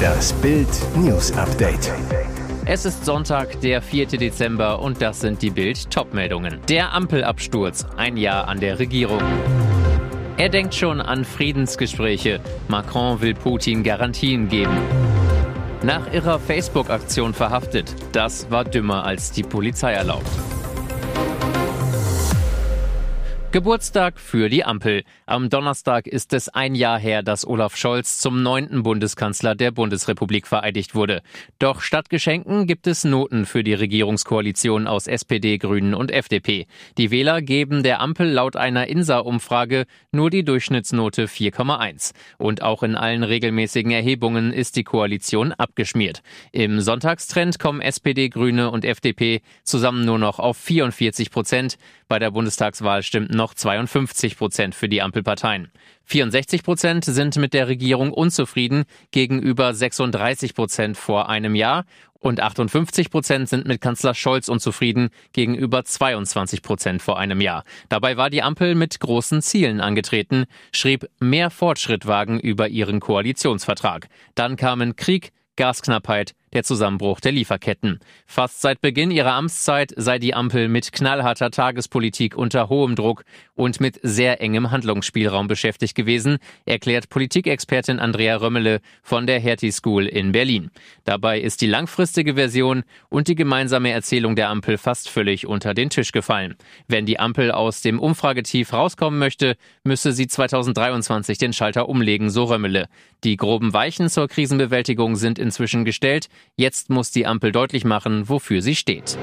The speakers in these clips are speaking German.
Das Bild News Update. Es ist Sonntag, der 4. Dezember und das sind die Bild Topmeldungen. Der Ampelabsturz, ein Jahr an der Regierung. Er denkt schon an Friedensgespräche. Macron will Putin Garantien geben. Nach ihrer Facebook-Aktion verhaftet. Das war dümmer als die Polizei erlaubt. Geburtstag für die Ampel. Am Donnerstag ist es ein Jahr her, dass Olaf Scholz zum neunten Bundeskanzler der Bundesrepublik vereidigt wurde. Doch statt Geschenken gibt es Noten für die Regierungskoalition aus SPD, Grünen und FDP. Die Wähler geben der Ampel laut einer INSA-Umfrage nur die Durchschnittsnote 4,1. Und auch in allen regelmäßigen Erhebungen ist die Koalition abgeschmiert. Im Sonntagstrend kommen SPD, Grüne und FDP zusammen nur noch auf 44 Prozent. Bei der Bundestagswahl stimmten noch 52 Prozent für die Ampelparteien. 64 Prozent sind mit der Regierung unzufrieden gegenüber 36 Prozent vor einem Jahr und 58 Prozent sind mit Kanzler Scholz unzufrieden gegenüber 22 Prozent vor einem Jahr. Dabei war die Ampel mit großen Zielen angetreten, schrieb mehr Fortschritt wagen über ihren Koalitionsvertrag. Dann kamen Krieg, Gasknappheit, der Zusammenbruch der Lieferketten. Fast seit Beginn ihrer Amtszeit sei die Ampel mit knallharter Tagespolitik unter hohem Druck und mit sehr engem Handlungsspielraum beschäftigt gewesen, erklärt Politikexpertin Andrea Römmele von der Hertie School in Berlin. Dabei ist die langfristige Version und die gemeinsame Erzählung der Ampel fast völlig unter den Tisch gefallen. Wenn die Ampel aus dem Umfragetief rauskommen möchte, müsse sie 2023 den Schalter umlegen, so Römmele. Die groben Weichen zur Krisenbewältigung sind inzwischen gestellt. Jetzt muss die Ampel deutlich machen, wofür sie steht.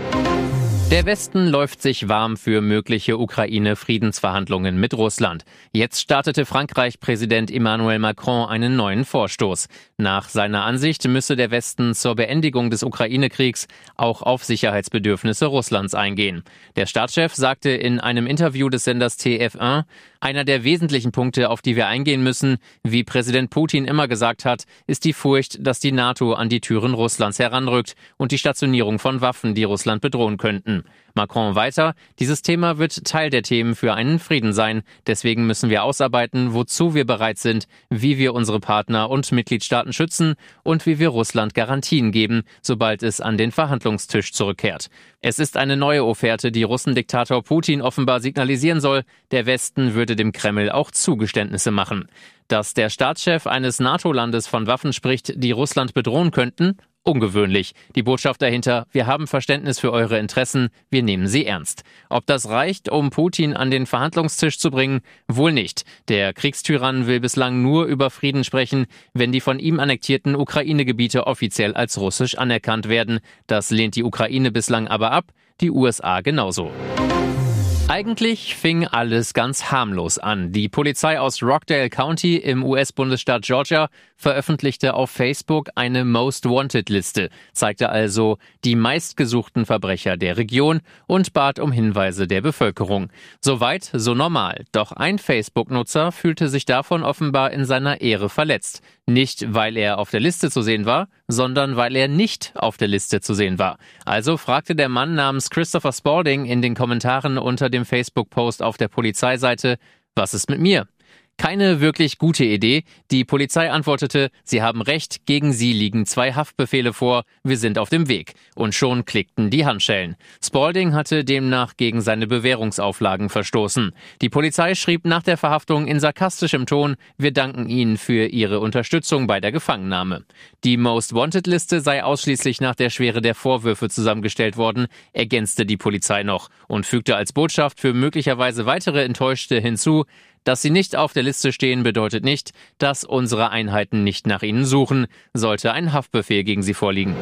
Der Westen läuft sich warm für mögliche Ukraine-Friedensverhandlungen mit Russland. Jetzt startete Frankreich-Präsident Emmanuel Macron einen neuen Vorstoß. Nach seiner Ansicht müsse der Westen zur Beendigung des Ukraine-Kriegs auch auf Sicherheitsbedürfnisse Russlands eingehen. Der Staatschef sagte in einem Interview des Senders TF1, einer der wesentlichen Punkte, auf die wir eingehen müssen, wie Präsident Putin immer gesagt hat, ist die Furcht, dass die NATO an die Türen Russlands heranrückt und die Stationierung von Waffen, die Russland bedrohen könnten. Macron weiter, dieses Thema wird Teil der Themen für einen Frieden sein. Deswegen müssen wir ausarbeiten, wozu wir bereit sind, wie wir unsere Partner und Mitgliedstaaten schützen und wie wir Russland Garantien geben, sobald es an den Verhandlungstisch zurückkehrt. Es ist eine neue Offerte, die Russendiktator Putin offenbar signalisieren soll, der Westen würde dem Kreml auch Zugeständnisse machen. Dass der Staatschef eines NATO-Landes von Waffen spricht, die Russland bedrohen könnten, ungewöhnlich. Die Botschaft dahinter, wir haben Verständnis für eure Interessen, wir nehmen sie ernst. Ob das reicht, um Putin an den Verhandlungstisch zu bringen? Wohl nicht. Der Kriegstyrann will bislang nur über Frieden sprechen, wenn die von ihm annektierten Ukraine-Gebiete offiziell als russisch anerkannt werden. Das lehnt die Ukraine bislang aber ab, die USA genauso. Eigentlich fing alles ganz harmlos an. Die Polizei aus Rockdale County im US-Bundesstaat Georgia veröffentlichte auf Facebook eine Most Wanted Liste, zeigte also die meistgesuchten Verbrecher der Region und bat um Hinweise der Bevölkerung. Soweit, so normal. Doch ein Facebook-Nutzer fühlte sich davon offenbar in seiner Ehre verletzt. Nicht, weil er auf der Liste zu sehen war, sondern weil er nicht auf der Liste zu sehen war. Also fragte der Mann namens Christopher Spalding in den Kommentaren unter dem Facebook-Post auf der Polizeiseite, was ist mit mir? Keine wirklich gute Idee. Die Polizei antwortete, sie haben recht, gegen sie liegen zwei Haftbefehle vor, wir sind auf dem Weg. Und schon klickten die Handschellen. Spalding hatte demnach gegen seine Bewährungsauflagen verstoßen. Die Polizei schrieb nach der Verhaftung in sarkastischem Ton, wir danken Ihnen für Ihre Unterstützung bei der Gefangennahme. Die Most Wanted Liste sei ausschließlich nach der Schwere der Vorwürfe zusammengestellt worden, ergänzte die Polizei noch und fügte als Botschaft für möglicherweise weitere Enttäuschte hinzu, dass sie nicht auf der Liste stehen, bedeutet nicht, dass unsere Einheiten nicht nach ihnen suchen, sollte ein Haftbefehl gegen sie vorliegen.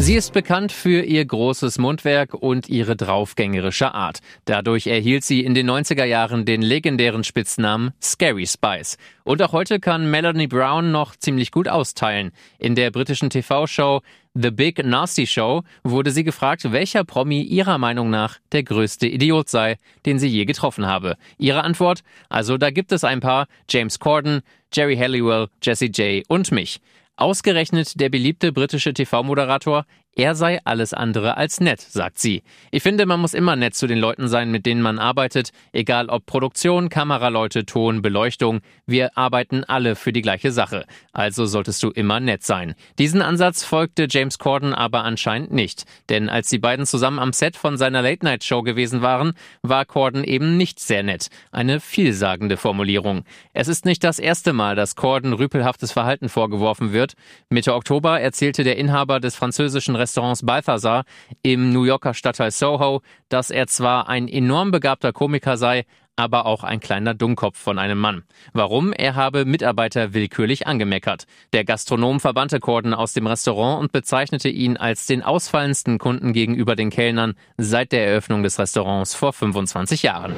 Sie ist bekannt für ihr großes Mundwerk und ihre draufgängerische Art. Dadurch erhielt sie in den 90er Jahren den legendären Spitznamen Scary Spice. Und auch heute kann Melanie Brown noch ziemlich gut austeilen. In der britischen TV-Show The Big Nasty Show wurde sie gefragt, welcher Promi ihrer Meinung nach der größte Idiot sei, den sie je getroffen habe. Ihre Antwort? Also da gibt es ein paar. James Corden, Jerry Halliwell, Jesse J und mich. Ausgerechnet der beliebte britische TV-Moderator, Er sei alles andere als nett, sagt sie. Ich finde, man muss immer nett zu den Leuten sein, mit denen man arbeitet, egal ob Produktion, Kameraleute, Ton, Beleuchtung. Wir arbeiten alle für die gleiche Sache. Also solltest du immer nett sein. Diesen Ansatz folgte James Corden aber anscheinend nicht. Denn als die beiden zusammen am Set von seiner Late-Night-Show gewesen waren, war Corden eben nicht sehr nett. Eine vielsagende Formulierung. Es ist nicht das erste Mal, dass Corden rüpelhaftes Verhalten vorgeworfen wird. Mitte Oktober erzählte der Inhaber des französischen Restaurants Balthazar im New Yorker Stadtteil Soho, dass er zwar ein enorm begabter Komiker sei, aber auch ein kleiner Dummkopf von einem Mann. Warum? Er habe Mitarbeiter willkürlich angemeckert. Der Gastronom verbannte Corden aus dem Restaurant und bezeichnete ihn als den ausfallendsten Kunden gegenüber den Kellnern seit der Eröffnung des Restaurants vor 25 Jahren.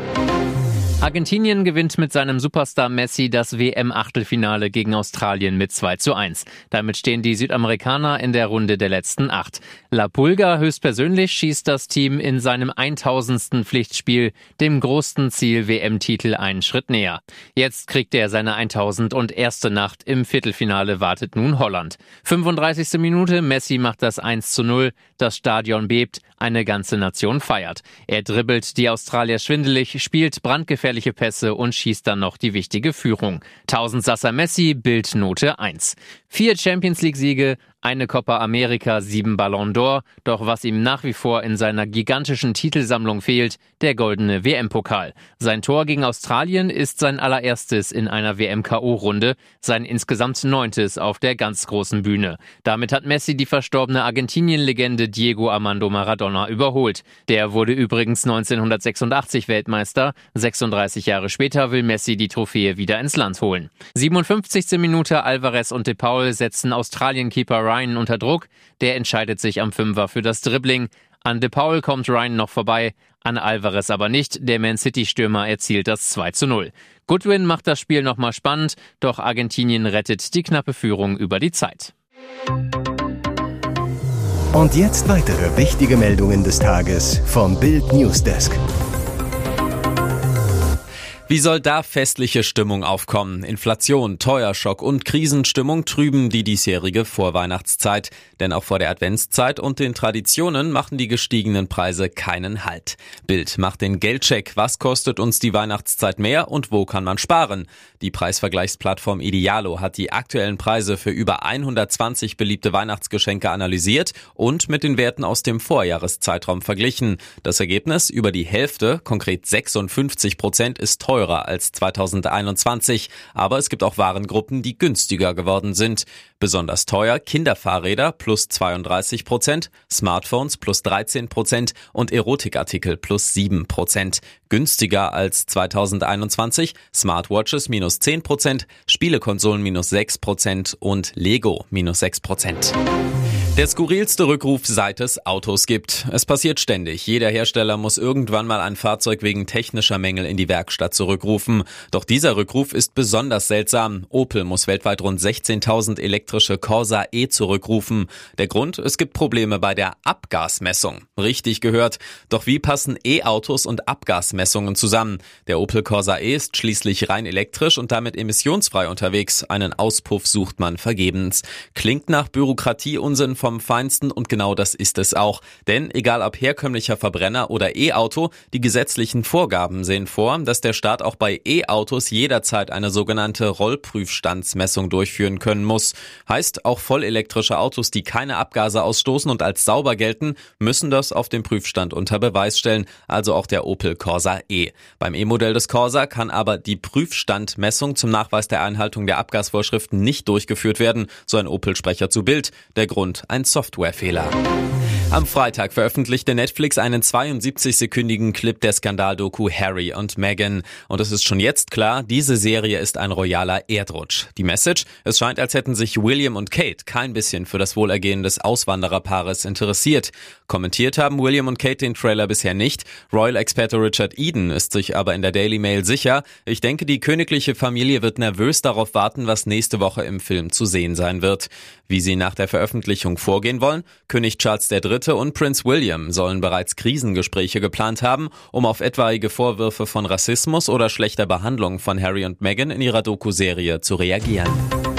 Argentinien gewinnt mit seinem Superstar Messi das WM-Achtelfinale gegen Australien mit 2 zu 1. Damit stehen die Südamerikaner in der Runde der letzten acht. La Pulga höchstpersönlich schießt das Team in seinem 1000. Pflichtspiel dem großen Ziel WM-Titel einen Schritt näher. Jetzt kriegt er seine 1000 und erste Nacht im Viertelfinale wartet nun Holland. 35. Minute, Messi macht das 1 zu 0, das Stadion bebt, eine ganze Nation feiert. Er dribbelt die Australier schwindelig, spielt brandgefährliche Pässe und schießt dann noch die wichtige Führung. Tausendsasser Messi, Bildnote 1. Vier Champions League Siege, eine Copa America, sieben Ballon d'Or, doch was ihm nach wie vor in seiner gigantischen Titelsammlung fehlt, der goldene WM-Pokal. Sein Tor gegen Australien ist sein allererstes in einer WM-KO-Runde, sein insgesamt neuntes auf der ganz großen Bühne. Damit hat Messi die verstorbene Argentinien-Legende Diego Armando Maradona überholt. Der wurde übrigens 1986 Weltmeister. 36 Jahre später will Messi die Trophäe wieder ins Land holen. 57. Minute Alvarez und De Paul setzen Australien-Keeper Ryan unter Druck. Der entscheidet sich am Fünfer für das Dribbling. An De Paul kommt Ryan noch vorbei, an Alvarez aber nicht. Der Man City-Stürmer erzielt das 2 zu 0. Goodwin macht das Spiel nochmal spannend, doch Argentinien rettet die knappe Führung über die Zeit. Und jetzt weitere wichtige Meldungen des Tages vom Bild Newsdesk. Wie soll da festliche Stimmung aufkommen? Inflation, Teuerschock und Krisenstimmung trüben die diesjährige Vorweihnachtszeit. Denn auch vor der Adventszeit und den Traditionen machen die gestiegenen Preise keinen Halt. Bild macht den Geldcheck. Was kostet uns die Weihnachtszeit mehr und wo kann man sparen? Die Preisvergleichsplattform Idealo hat die aktuellen Preise für über 120 beliebte Weihnachtsgeschenke analysiert und mit den Werten aus dem Vorjahreszeitraum verglichen. Das Ergebnis über die Hälfte, konkret 56 Prozent, ist teuer teurer als 2021, aber es gibt auch Warengruppen, die günstiger geworden sind. Besonders teuer Kinderfahrräder plus 32 Prozent, Smartphones plus 13 Prozent und Erotikartikel plus 7 Prozent. Günstiger als 2021 Smartwatches minus 10 Prozent, Spielekonsolen minus 6 Prozent und Lego minus 6 Prozent. Der skurrilste Rückruf, seit es Autos gibt. Es passiert ständig. Jeder Hersteller muss irgendwann mal ein Fahrzeug wegen technischer Mängel in die Werkstatt zurückrufen. Doch dieser Rückruf ist besonders seltsam. Opel muss weltweit rund 16.000 elektrische Corsa E zurückrufen. Der Grund? Es gibt Probleme bei der Abgasmessung. Richtig gehört. Doch wie passen E-Autos und Abgasmessungen zusammen? Der Opel Corsa E ist schließlich rein elektrisch und damit emissionsfrei unterwegs. Einen Auspuff sucht man vergebens. Klingt nach Bürokratie Unsinn vom Feinsten und genau das ist es auch. Denn egal ob herkömmlicher Verbrenner oder E-Auto, die gesetzlichen Vorgaben sehen vor, dass der Staat auch bei E-Autos jederzeit eine sogenannte Rollprüfstandsmessung durchführen können muss. Heißt, auch vollelektrische Autos, die keine Abgase ausstoßen und als sauber gelten, müssen das auf dem Prüfstand unter Beweis stellen, also auch der Opel Corsa E. Beim E-Modell des Corsa kann aber die Prüfstandmessung zum Nachweis der Einhaltung der Abgasvorschriften nicht durchgeführt werden, so ein Opel-Sprecher zu Bild. Der Grund ein Softwarefehler. Am Freitag veröffentlichte Netflix einen 72-sekündigen Clip der Skandaldoku Harry und Meghan. Und es ist schon jetzt klar, diese Serie ist ein royaler Erdrutsch. Die Message? Es scheint, als hätten sich William und Kate kein bisschen für das Wohlergehen des Auswandererpaares interessiert. Kommentiert haben William und Kate den Trailer bisher nicht. Royal-Experte Richard Eden ist sich aber in der Daily Mail sicher. Ich denke, die königliche Familie wird nervös darauf warten, was nächste Woche im Film zu sehen sein wird. Wie sie nach der Veröffentlichung vorgehen wollen? König Charles III Und Prince William sollen bereits Krisengespräche geplant haben, um auf etwaige Vorwürfe von Rassismus oder schlechter Behandlung von Harry und Meghan in ihrer Doku-Serie zu reagieren.